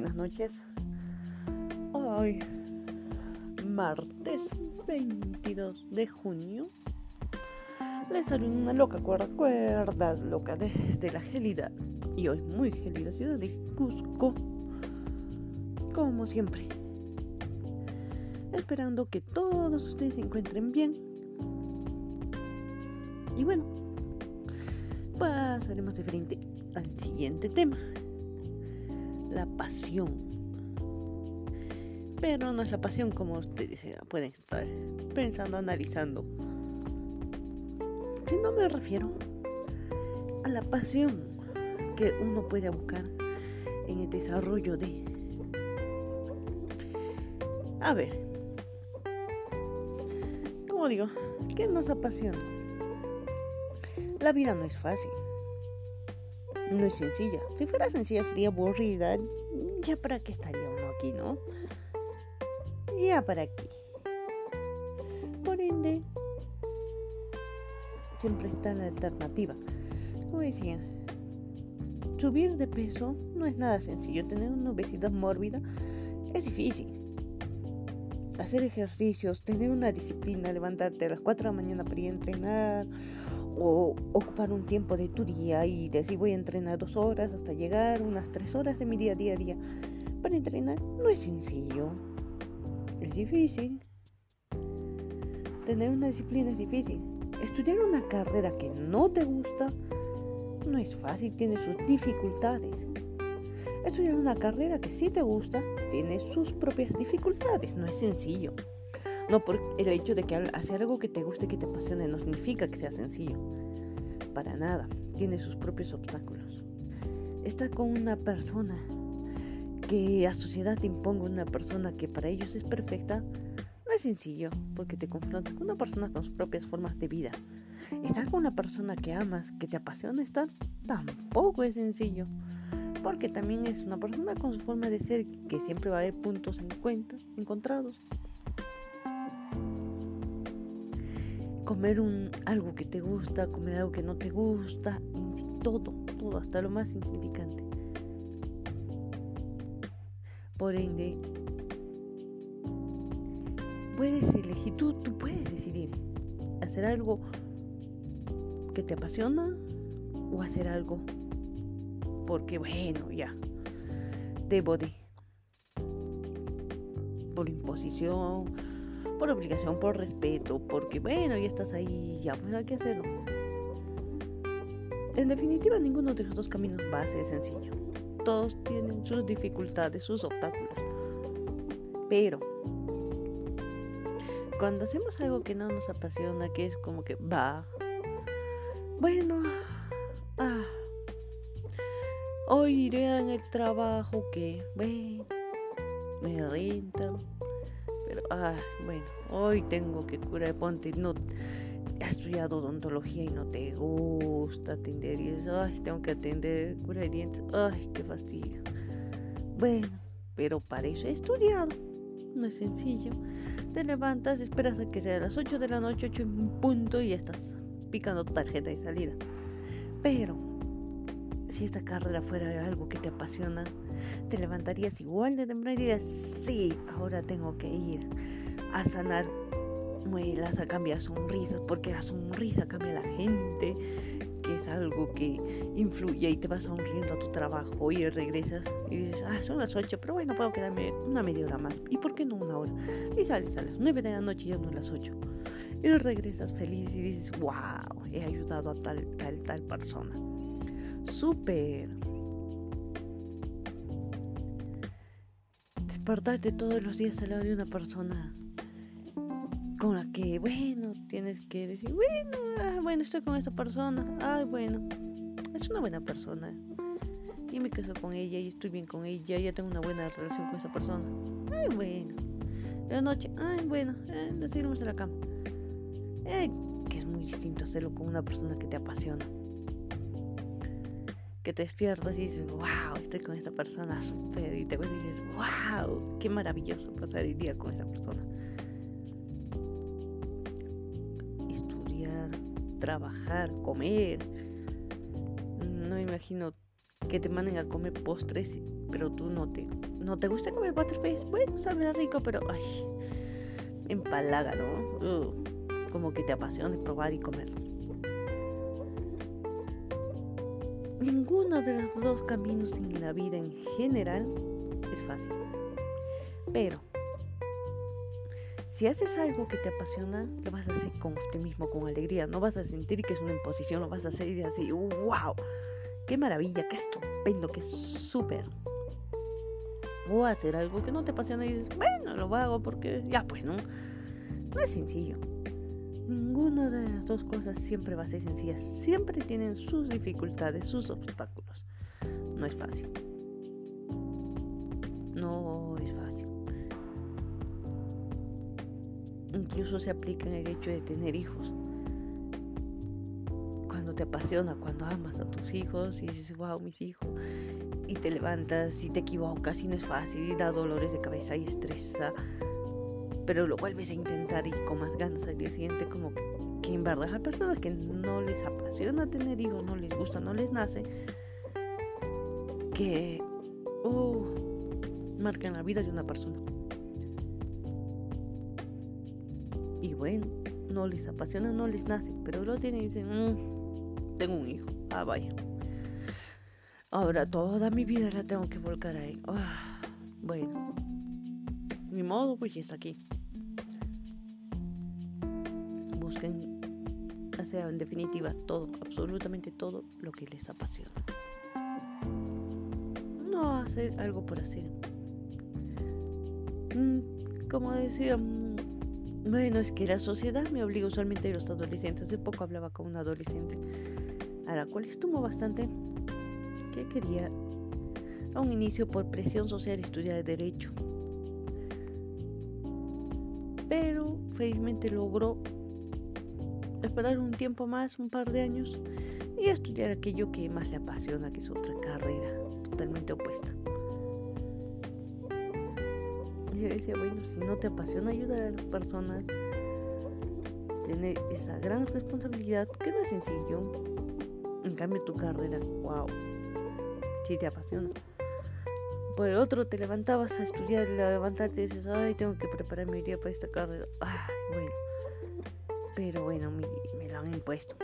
buenas noches. Hoy, martes 22 de junio, les salió una loca cuerda, cuerda loca desde la gelida y hoy muy gelida ciudad de Cusco, como siempre. Esperando que todos ustedes se encuentren bien. Y bueno, pasaremos de frente al siguiente tema la pasión. Pero no es la pasión como ustedes pueden estar pensando, analizando. Si no me refiero a la pasión que uno puede buscar en el desarrollo de... A ver, como digo, ¿qué nos apasiona? La vida no es fácil no es sencilla. Si fuera sencilla sería aburrida. Ya para qué estaría uno aquí, ¿no? Ya para qué. Por ende, siempre está la alternativa. Como decía, subir de peso no es nada sencillo. Tener una obesidad mórbida es difícil. Hacer ejercicios, tener una disciplina, levantarte a las 4 de la mañana para ir a entrenar o ocupar un tiempo de tu día y decir voy a entrenar dos horas hasta llegar unas tres horas de mi día día a día para entrenar no es sencillo. Es difícil. Tener una disciplina es difícil. Estudiar una carrera que no te gusta no es fácil tiene sus dificultades. Estudiar una carrera que sí te gusta tiene sus propias dificultades no es sencillo no por el hecho de que hacer algo que te guste, que te apasione, no significa que sea sencillo. Para nada. Tiene sus propios obstáculos. Estar con una persona que a sociedad te imponga una persona que para ellos es perfecta, no es sencillo, porque te confrontas con una persona con sus propias formas de vida. Estar con una persona que amas, que te apasiona estar, tampoco es sencillo, porque también es una persona con su forma de ser que siempre va a haber puntos en cuenta, encontrados. Comer un, algo que te gusta, comer algo que no te gusta, todo, todo, hasta lo más insignificante. Por ende, puedes elegir, tú, tú puedes decidir hacer algo que te apasiona o hacer algo porque, bueno, ya, debo de, por imposición, por obligación, por respeto, porque bueno, ya estás ahí, ya pues hay que hacerlo. En definitiva, ninguno de los dos caminos va a ser sencillo. Todos tienen sus dificultades, sus obstáculos. Pero cuando hacemos algo que no nos apasiona, que es como que va, bueno, ah, hoy iré en el trabajo que, bueno, me renta, ah, bueno, hoy tengo que curar, ponte, no, has estudiado odontología y no te gusta atender y ay, tengo que atender, curar dientes, ay, qué fastidio. Bueno, pero para eso he estudiado, no es sencillo. Te levantas, esperas a que sea a las 8 de la noche, 8 en punto y ya estás picando tarjeta de salida. Pero, si esta carrera fuera algo que te apasiona, te levantarías igual de temprano y dirías, sí, ahora tengo que ir a sanar muelas, a cambiar sonrisas, porque la sonrisa cambia a la gente, que es algo que influye y te vas sonriendo a tu trabajo y regresas y dices, ah, son las 8, pero bueno, puedo quedarme una media hora más. ¿Y por qué no una hora? Y sales a las 9 de la noche y ya no las 8. Y regresas feliz y dices, wow, he ayudado a tal, tal, tal persona. Súper. despertarte todos los días al lado de una persona con la que, bueno, tienes que decir, bueno, ah, bueno, estoy con esta persona, ay, bueno, es una buena persona. Y me caso con ella y estoy bien con ella, ya tengo una buena relación con esa persona. Ay, bueno. la noche, ay, bueno, eh, nos a la cama. Eh, que es muy distinto hacerlo con una persona que te apasiona que te despiertas y dices, wow, estoy con esta persona súper, y te dices, wow, qué maravilloso pasar el día con esta persona. Estudiar, trabajar, comer. No imagino que te manden a comer postres pero tú no te, no te gusta comer butterface, bueno, sabe rico, pero ay, empalaga, ¿no? Uh, como que te apasiona probar y comer. Ninguno de los dos caminos en la vida en general es fácil. Pero si haces algo que te apasiona, lo vas a hacer con usted mismo, con alegría. No vas a sentir que es una imposición, lo vas a hacer y así, wow, qué maravilla, qué estupendo, qué súper. O hacer algo que no te apasiona y dices, bueno, lo hago porque ya pues no. No es sencillo. Ninguna de las dos cosas siempre va a ser sencilla. Siempre tienen sus dificultades, sus obstáculos. No es fácil. No es fácil. Incluso se aplica en el hecho de tener hijos. Cuando te apasiona, cuando amas a tus hijos y dices, wow, mis hijos, y te levantas y te equivocas y no es fácil y da dolores de cabeza y estresa pero lo vuelves a intentar y con más ganas al día siguiente como que, en verdad a personas que no les apasiona tener hijos, no les gusta, no les nace, que uh, marcan la vida de una persona. Y bueno, no les apasiona, no les nace, pero lo tienen y dicen, mm, tengo un hijo, ah vaya. Ahora toda mi vida la tengo que volcar ahí. Ah, bueno, mi modo, pues ya está aquí. Hacer en definitiva todo, absolutamente todo lo que les apasiona. No hacer algo por hacer. Mm, como decía, mm, bueno, es que la sociedad me obliga usualmente a los adolescentes. Hace poco hablaba con una adolescente a la cual estuvo bastante que quería a un inicio por presión social estudiar derecho. Pero felizmente logró esperar un tiempo más, un par de años, y estudiar aquello que más le apasiona, que es otra carrera totalmente opuesta. Y yo decía, bueno, si no te apasiona ayudar a las personas, tener esa gran responsabilidad, que no es sencillo, en cambio tu carrera, wow, si te apasiona. Por el otro, te levantabas a estudiar, levantarte y dices, ay, tengo que preparar mi día para esta carrera. Ay, bueno pero bueno, me, lo han impuesto.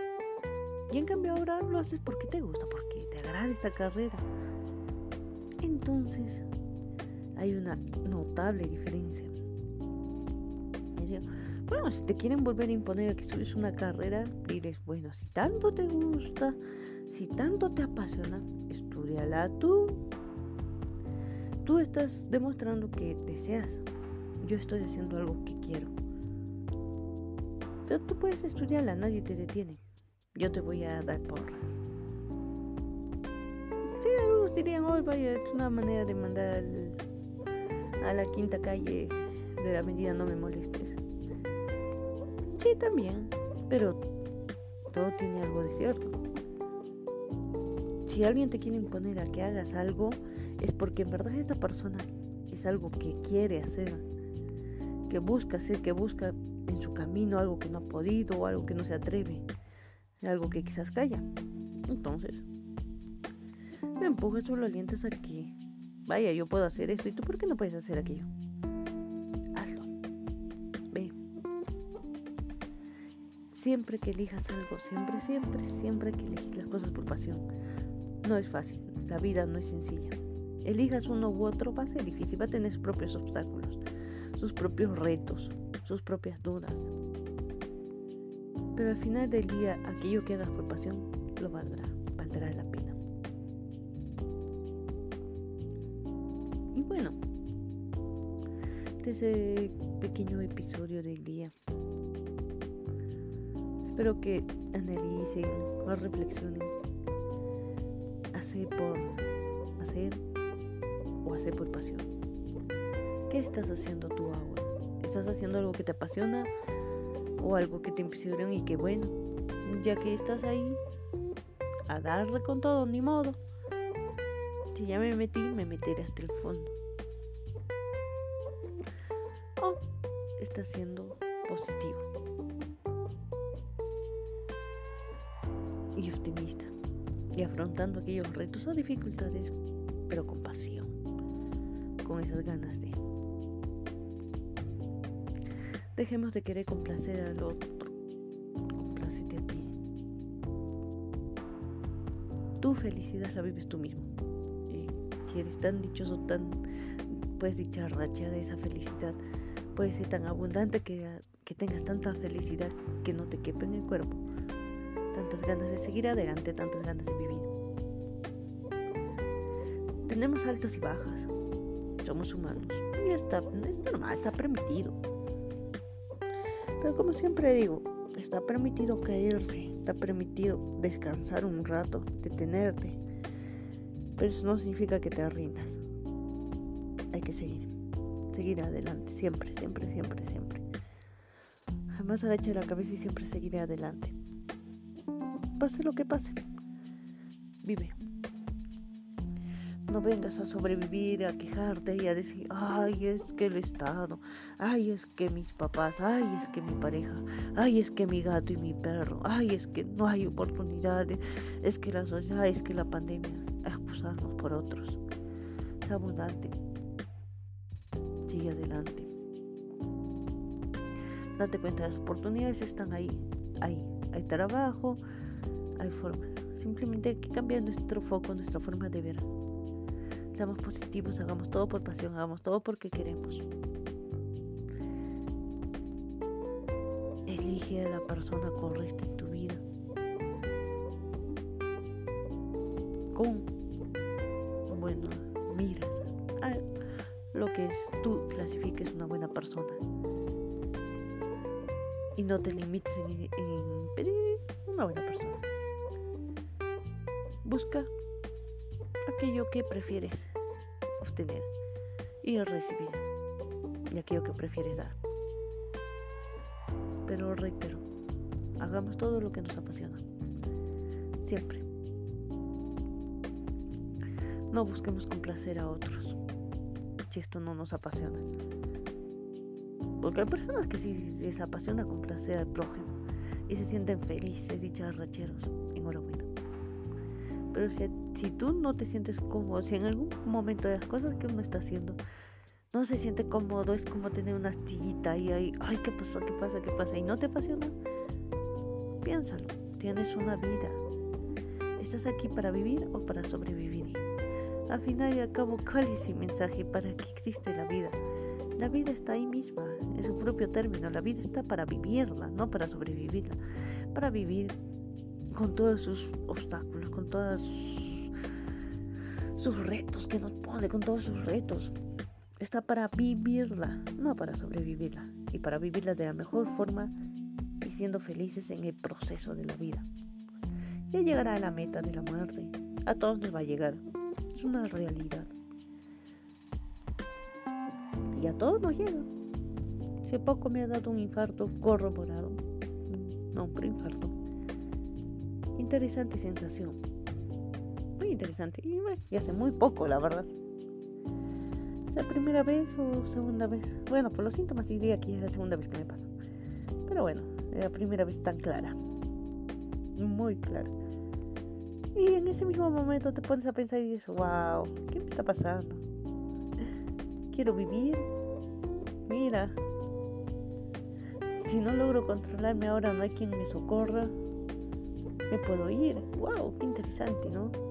Y en cambio ahora lo haces porque te gusta, porque te agrada esta carrera. Entonces, hay una notable diferencia. bueno, si te quieren volver a imponer que estudies una carrera, diles, bueno, si tanto te gusta, si tanto te apasiona, estudiala tú. Tú estás demostrando que deseas. Yo estoy haciendo algo que quiero. Pero tú puedes estudiarla, nadie te detiene. Yo te voy a dar porras. Sí, algunos dirían, hoy vaya, es una manera de mandar a la quinta calle de la medida no me molestes. Sí, también, pero todo tiene algo de cierto. Si alguien te quiere imponer a que hagas algo, es porque en verdad esta persona es algo que quiere hacer, que busca hacer, que busca en su camino algo que no ha podido o algo que no se atreve, algo que quizás calla. Entonces, me empujas o lo alientas a que, vaya, yo puedo hacer esto y tú, ¿por qué no puedes hacer aquello? Hazlo. Ve. Siempre que elijas algo, siempre, siempre, siempre que elijas las cosas por pasión. No es fácil, la vida no es sencilla. Elijas uno u otro, va a ser difícil, va a tener sus propios obstáculos, sus propios retos, sus propias dudas. Pero al final del día, aquello que hagas por pasión lo valdrá, valdrá la pena. Y bueno, este pequeño episodio del día. Espero que analicen o reflexionen. Hacer por hacer o hacer por pasión. ¿Qué estás haciendo tú ahora? Estás haciendo algo que te apasiona o algo que te impusieron y que bueno, ya que estás ahí, a darle con todo, ni modo. Si ya me metí, me meteré hasta el fondo. O estás siendo positivo y optimista y afrontando aquellos retos o dificultades, pero con pasión. con esas ganas de. Dejemos de querer complacer al otro. Complacete a ti. Tu felicidad la vives tú mismo. Y si eres tan dichoso, tan puedes dicharrachar esa felicidad, puede ser tan abundante que, que tengas tanta felicidad que no te quepa en el cuerpo. Tantas ganas de seguir adelante, tantas ganas de vivir. Tenemos altas y bajas. Somos humanos. Y está, es normal, está permitido. Pero como siempre digo, está permitido caerse, está permitido descansar un rato, detenerte. Pero eso no significa que te rindas. Hay que seguir, seguir adelante, siempre, siempre, siempre, siempre. Jamás agache la cabeza y siempre seguiré adelante. Pase lo que pase. Vive. No vengas a sobrevivir, a quejarte y a decir, ay, es que el Estado, ay, es que mis papás, ay, es que mi pareja, ay, es que mi gato y mi perro, ay, es que no hay oportunidades, es que la sociedad, es que la pandemia, a excusarnos por otros. Es abundante. Sigue adelante. Date cuenta, las oportunidades están ahí, ahí. Hay trabajo, hay formas. Simplemente hay que cambiar nuestro foco, nuestra forma de ver. Seamos positivos, hagamos todo por pasión, hagamos todo porque queremos. Elige a la persona correcta en tu vida. Con, bueno, miras a lo que es, tú clasifiques una buena persona. Y no te limites en, en pedir una buena persona. Busca aquello que prefieres obtener y recibir y aquello que prefieres dar. Pero reitero, hagamos todo lo que nos apasiona. Siempre. No busquemos complacer a otros si esto no nos apasiona. Porque hay personas que sí les apasiona complacer al prójimo y se sienten felices y charracheros. Enhorabuena. Pero si si tú no te sientes cómodo, si en algún momento de las cosas que uno está haciendo no se siente cómodo, es como tener una astillita y ahí, ay, ¿qué pasa? ¿Qué pasa? ¿Qué pasa? Y no te apasiona, piénsalo, tienes una vida. ¿Estás aquí para vivir o para sobrevivir? Al final y al cabo, ¿cuál es el mensaje? ¿Para qué existe la vida? La vida está ahí misma, en su propio término. La vida está para vivirla, no para sobrevivirla. Para vivir con todos sus obstáculos, con todas sus retos que nos pone, con todos sus retos. Está para vivirla, no para sobrevivirla. Y para vivirla de la mejor forma y siendo felices en el proceso de la vida. Ya llegará a la meta de la muerte. A todos nos va a llegar. Es una realidad. Y a todos nos llega. Hace poco me ha dado un infarto corroborado. No, un infarto. Interesante sensación interesante. Y hace muy poco, la verdad. ¿Sea primera vez o segunda vez? Bueno, por los síntomas diría que es la segunda vez que me pasó. Pero bueno, la primera vez tan clara. Muy clara. Y en ese mismo momento te pones a pensar y dices, wow, ¿qué me está pasando? Quiero vivir. Mira, si no logro controlarme ahora, no hay quien me socorra. Me puedo ir. Wow, qué interesante, ¿no?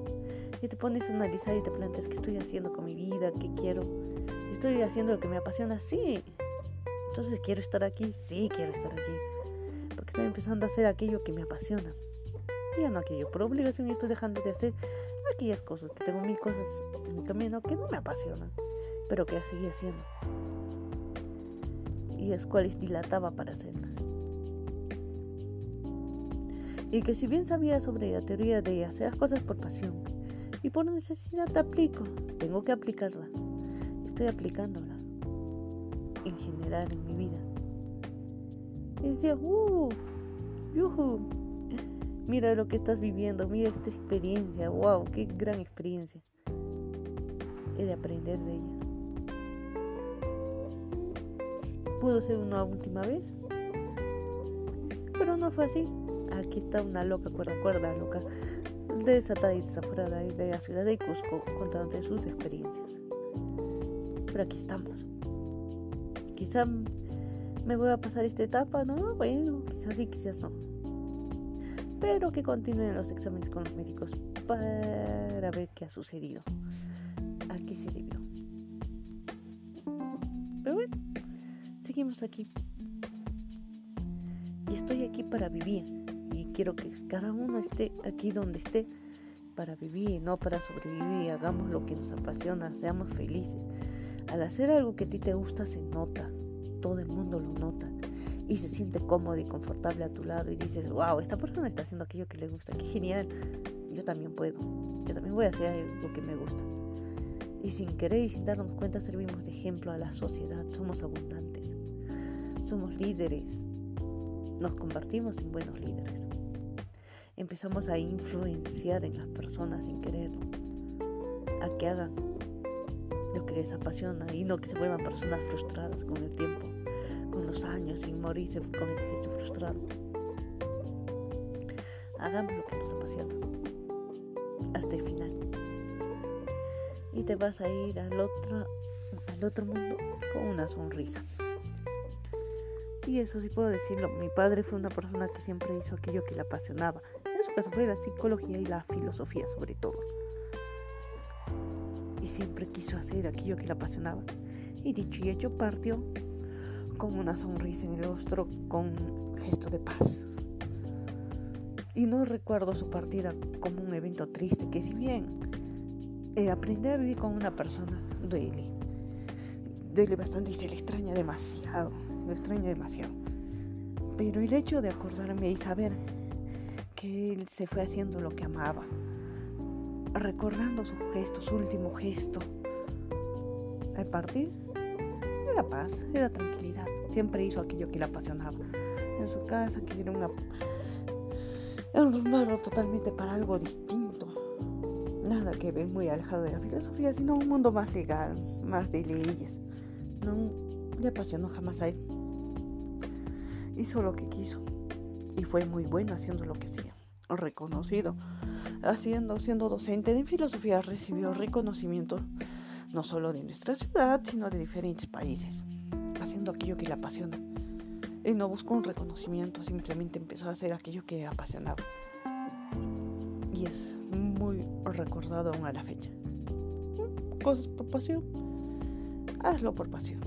Y te pones a analizar y te planteas qué estoy haciendo con mi vida, qué quiero. Estoy haciendo lo que me apasiona, sí. Entonces quiero estar aquí, sí quiero estar aquí. Porque estoy empezando a hacer aquello que me apasiona. Y ya no aquello por obligación y estoy dejando de hacer aquellas cosas, que tengo mil cosas en mi camino que no me apasionan, pero que ya seguí haciendo. Y las cuales dilataba para hacerlas. Y que si bien sabía sobre la teoría de hacer las cosas por pasión, y por necesidad te aplico. Tengo que aplicarla. Estoy aplicándola. En general en mi vida. Y decía, ¡uh! ¡Yuhu! Mira lo que estás viviendo, mira esta experiencia, wow, qué gran experiencia. He de aprender de ella. Pudo ser una última vez, pero no fue así. Aquí está una loca, cuerda, cuerda, loca, desatada y desaforada de la ciudad de Cusco contándote sus experiencias. pero aquí estamos. Quizá me voy a pasar esta etapa, ¿no? Bueno, quizás sí, quizás no. Pero que continúen los exámenes con los médicos para ver qué ha sucedido. A qué se debió. Pero bueno, seguimos aquí. Y estoy aquí para vivir. Quiero que cada uno esté aquí donde esté para vivir, no para sobrevivir. Hagamos lo que nos apasiona, seamos felices. Al hacer algo que a ti te gusta se nota, todo el mundo lo nota y se siente cómodo y confortable a tu lado y dices, wow, esta persona está haciendo aquello que le gusta, qué genial, yo también puedo, yo también voy a hacer lo que me gusta. Y sin querer y sin darnos cuenta servimos de ejemplo a la sociedad, somos abundantes, somos líderes, nos convertimos en buenos líderes. Empezamos a influenciar en las personas sin quererlo, a que hagan lo que les apasiona y no que se vuelvan personas frustradas con el tiempo, con los años, sin morirse con ese gesto frustrado. Hagamos lo que nos apasiona hasta el final. Y te vas a ir al otro, al otro mundo con una sonrisa. Y eso sí puedo decirlo, mi padre fue una persona que siempre hizo aquello que le apasionaba. Caso fue la psicología y la filosofía sobre todo y siempre quiso hacer aquello que le apasionaba. Y dicho y hecho partió con una sonrisa en el rostro, con un gesto de paz. Y no recuerdo su partida como un evento triste, que si bien eh, aprender a vivir con una persona duele, duele bastante y se le extraña demasiado, le extraña demasiado. Pero el hecho de acordarme y saber que él se fue haciendo lo que amaba, recordando su gesto, su último gesto. Al partir, era paz, era tranquilidad. Siempre hizo aquello que le apasionaba. En su casa quisiera una, un totalmente para algo distinto. Nada que ver muy alejado de la filosofía, sino un mundo más legal, más de leyes. No le apasionó jamás a él. Hizo lo que quiso y fue muy bueno haciendo lo que hacía. Reconocido haciendo, siendo docente de filosofía, recibió reconocimiento no solo de nuestra ciudad, sino de diferentes países, haciendo aquello que le apasiona. Él no buscó un reconocimiento, simplemente empezó a hacer aquello que le apasionaba. Y es muy recordado aún a la fecha. Cosas por pasión, hazlo por pasión.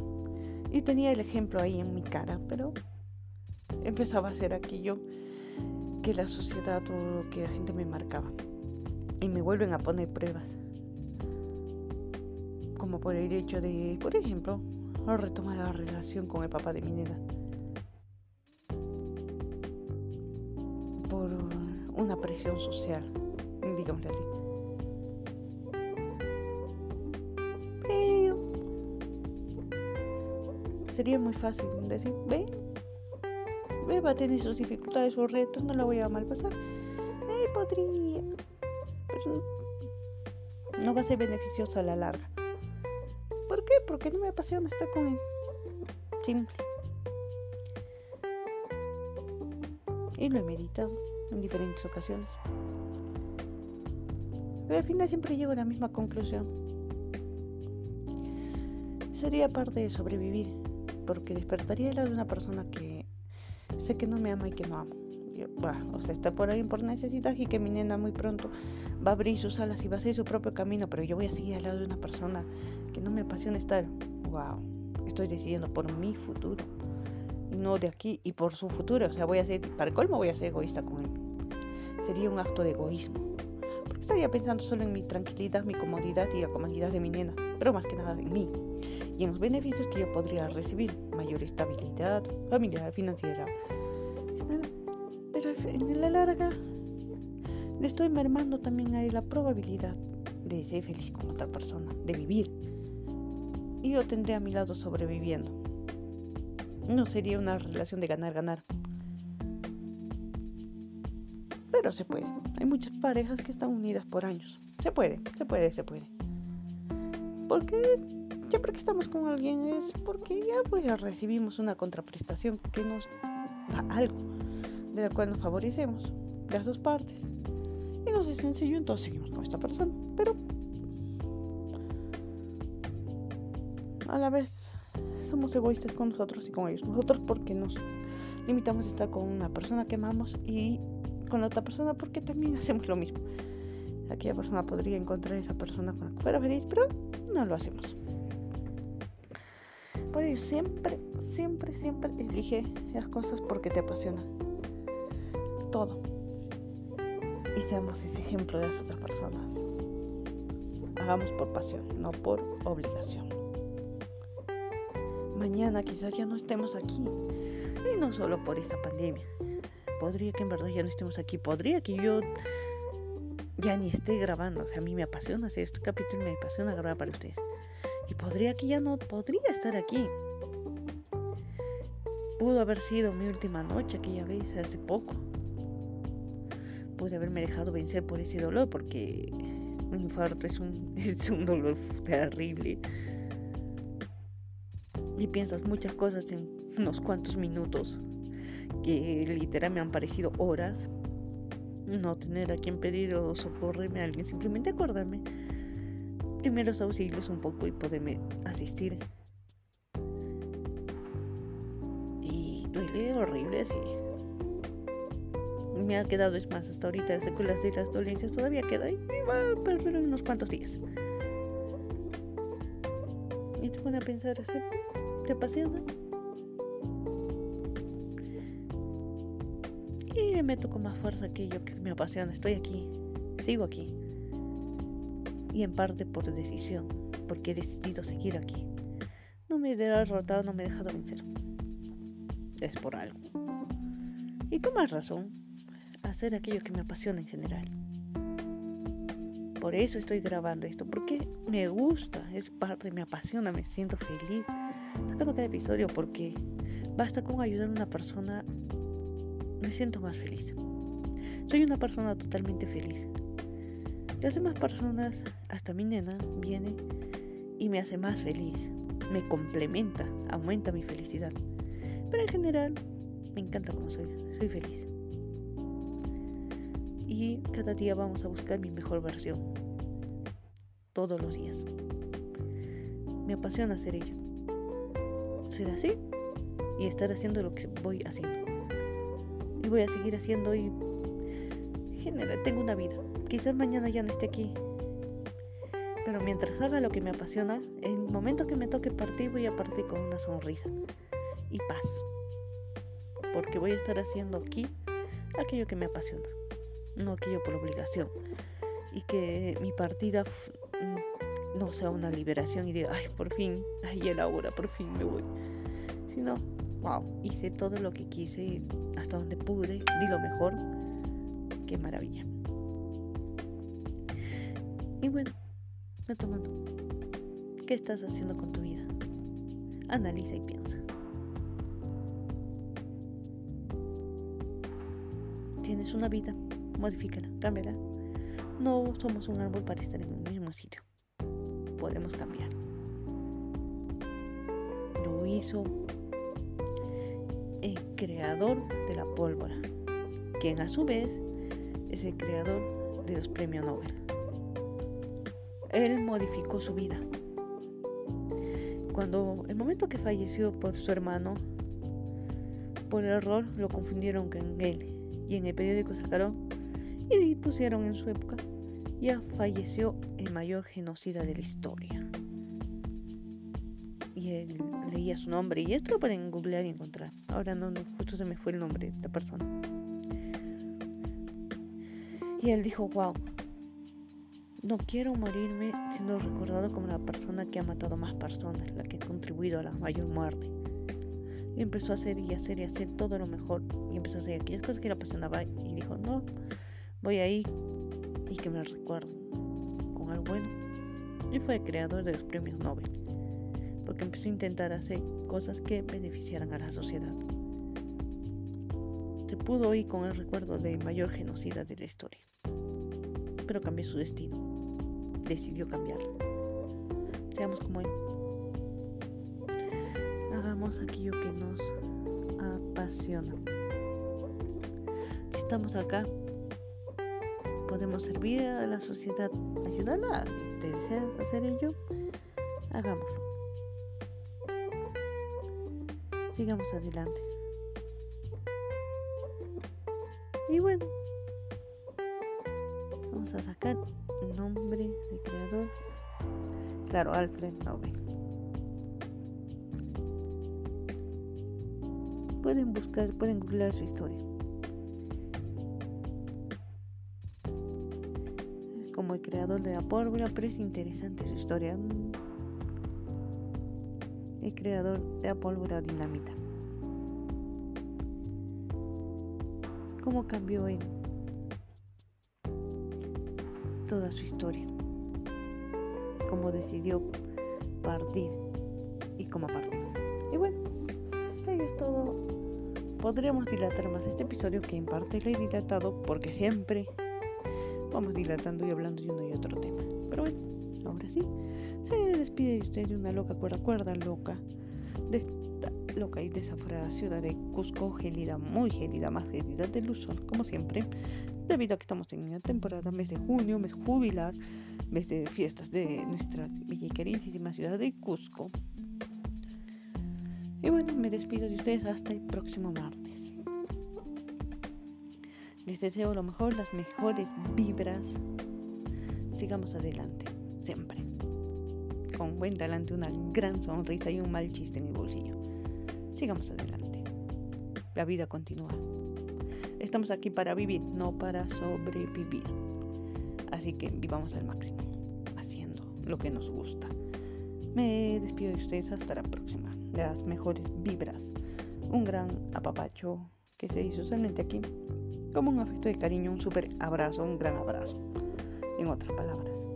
Y tenía el ejemplo ahí en mi cara, pero empezaba a hacer aquello que la sociedad o que la gente me marcaba. Y me vuelven a poner pruebas. Como por el hecho de, por ejemplo, retomar la relación con el papá de mi nena. Por una presión social, digámosle así. Pero sería muy fácil decir, ve, va a tener sus dificultades, sus retos, no la voy a mal pasar. Eh, podría, pero no va a ser beneficioso a la larga. ¿Por qué? Porque no me apasiona estar con él. Simple. Y lo he meditado en diferentes ocasiones. Pero al final siempre llego a la misma conclusión. Sería parte de sobrevivir, porque despertaría la de una persona que sé que no me ama y que no amo. o sea, está por ahí por necesidad y que mi nena muy pronto va a abrir sus alas y va a hacer su propio camino, pero yo voy a seguir al lado de una persona que no me apasiona estar. Wow, estoy decidiendo por mi futuro, no de aquí y por su futuro. O sea, voy a ser, para el colmo, voy a ser egoísta con él. Sería un acto de egoísmo, porque estaría pensando solo en mi tranquilidad, mi comodidad y la comodidad de mi nena, pero más que nada de mí y en los beneficios que yo podría recibir, mayor estabilidad familiar, financiera. Pero en la larga le estoy mermando también a la probabilidad de ser feliz con otra persona, de vivir. Y yo tendré a mi lado sobreviviendo. No sería una relación de ganar-ganar. Pero se puede. Hay muchas parejas que están unidas por años. Se puede, se puede, se puede. Porque siempre que estamos con alguien es porque ya pues recibimos una contraprestación que nos da algo, de la cual nos favorecemos, las dos partes. Y no es sencillo, entonces seguimos con esta persona. Pero a la vez somos egoístas con nosotros y con ellos. Nosotros porque nos limitamos a estar con una persona que amamos y con la otra persona porque también hacemos lo mismo. Aquella persona podría encontrar a esa persona con la que fuera feliz, pero no lo hacemos. Por ello, siempre, siempre, siempre elige las cosas porque te apasionan. Todo. Y seamos ese ejemplo de las otras personas. Hagamos por pasión, no por obligación. Mañana quizás ya no estemos aquí. Y no solo por esta pandemia. Podría que en verdad ya no estemos aquí. Podría que yo ya ni esté grabando. O sea, a mí me apasiona hacer este capítulo, me apasiona grabar para ustedes. Y podría que ya no podría estar aquí. Pudo haber sido mi última noche aquella vez, hace poco. Pude haberme dejado vencer por ese dolor porque un infarto es un, es un dolor terrible. Y piensas muchas cosas en unos cuantos minutos que literal me han parecido horas. No tener a quien pedir o socorrerme a alguien, simplemente acordarme. Primeros auxilios un poco y poderme asistir. Y duele horrible, sí. Me ha quedado, es más, hasta ahorita las secuelas de las dolencias todavía queda y va a perder unos cuantos días. Y te pone a pensar, ¿te apasiona? Y me con más fuerza aquello que me apasiona. Estoy aquí, sigo aquí. Y en parte por decisión, porque he decidido seguir aquí. No me he derrotado, no me he dejado vencer. Es por algo. Y con más razón, hacer aquello que me apasiona en general. Por eso estoy grabando esto, porque me gusta, es parte, me apasiona, me siento feliz sacando cada episodio porque basta con ayudar a una persona me siento más feliz. Soy una persona totalmente feliz. Las demás personas, hasta mi nena, viene y me hace más feliz. Me complementa, aumenta mi felicidad. Pero en general, me encanta como soy. Soy feliz. Y cada día vamos a buscar mi mejor versión. Todos los días. Me apasiona hacer ello. Ser así y estar haciendo lo que voy haciendo y voy a seguir haciendo y general, tengo una vida. Quizás mañana ya no esté aquí. Pero mientras haga lo que me apasiona, en el momento que me toque partir voy a partir con una sonrisa y paz. Porque voy a estar haciendo aquí aquello que me apasiona, no aquello por obligación. Y que mi partida mm, no sea una liberación y diga, ay, por fin, ay, el ahora, por fin me voy. Sino, wow, hice todo lo que quise hasta donde pude, di lo mejor. Qué maravilla. Y bueno, retomando, ¿qué estás haciendo con tu vida? Analiza y piensa. Tienes una vida, modifícala, cámbiala. No somos un árbol para estar en el mismo sitio. Podemos cambiar. Lo hizo el creador de la pólvora, quien a su vez es el creador de los premios Nobel. Él modificó su vida. Cuando el momento que falleció por su hermano, por error lo confundieron con él y en el periódico sacaron y pusieron en su época, ya falleció el mayor genocida de la historia. Y él leía su nombre y esto lo pueden googlear y encontrar. Ahora no, justo se me fue el nombre de esta persona. Y él dijo, wow, no quiero morirme siendo recordado como la persona que ha matado más personas, la que ha contribuido a la mayor muerte. Y empezó a hacer y hacer y hacer todo lo mejor. Y empezó a hacer aquellas cosas que le apasionaba. Y dijo, no, voy ahí y que me recuerdo con algo bueno. Y fue creador de los premios Nobel porque empezó a intentar hacer cosas que beneficiaran a la sociedad. Se pudo ir con el recuerdo del mayor genocida de la historia, pero cambió su destino. Decidió cambiarlo. Seamos como él. Hagamos aquello que nos apasiona. Si estamos acá, podemos servir a la sociedad, ayudarla. ¿Te deseas hacer ello? Hagámoslo sigamos adelante. Y bueno, vamos a sacar el nombre de creador. Claro, Alfred Nobel. Pueden buscar, pueden googlear su historia. Como el creador de la pólvora, pero es interesante su historia. El creador de la pólvora dinamita. cómo cambió él toda su historia, cómo decidió partir y cómo partió. Y bueno, ahí es todo. Podríamos dilatar más este episodio que en parte lo he dilatado porque siempre vamos dilatando y hablando de uno y otro tema. Pero bueno, ahora sí, se despide de usted de una loca cuerda, cuerda loca de loca y desaforada ciudad de Cusco, gelida, muy gelida, más gelida del Luzón, como siempre, debido a que estamos en una temporada, mes de junio, mes jubilar, mes de fiestas de nuestra bella y queridísima ciudad de Cusco. Y bueno, me despido de ustedes hasta el próximo martes. Les deseo lo mejor, las mejores vibras. Sigamos adelante, siempre. Con buen talante, una gran sonrisa y un mal chiste en el bolsillo sigamos adelante. La vida continúa. Estamos aquí para vivir, no para sobrevivir. Así que vivamos al máximo, haciendo lo que nos gusta. Me despido de ustedes hasta la próxima. Las mejores vibras. Un gran apapacho que se hizo solamente aquí. Como un afecto de cariño, un super abrazo, un gran abrazo. En otras palabras.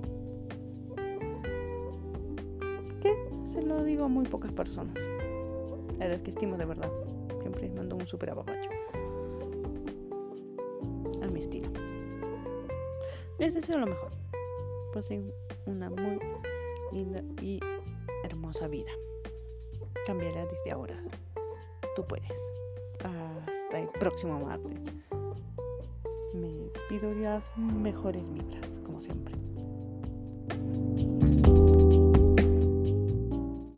¿Qué? Se lo digo a muy pocas personas. La verdad es que estimo de verdad. Siempre mando un súper abajo A mi estilo. Les deseo lo mejor. Pasen una muy linda y hermosa vida. Cambiará desde ahora. Tú puedes. Hasta el próximo martes. Me despido de las mejores vibras, como siempre.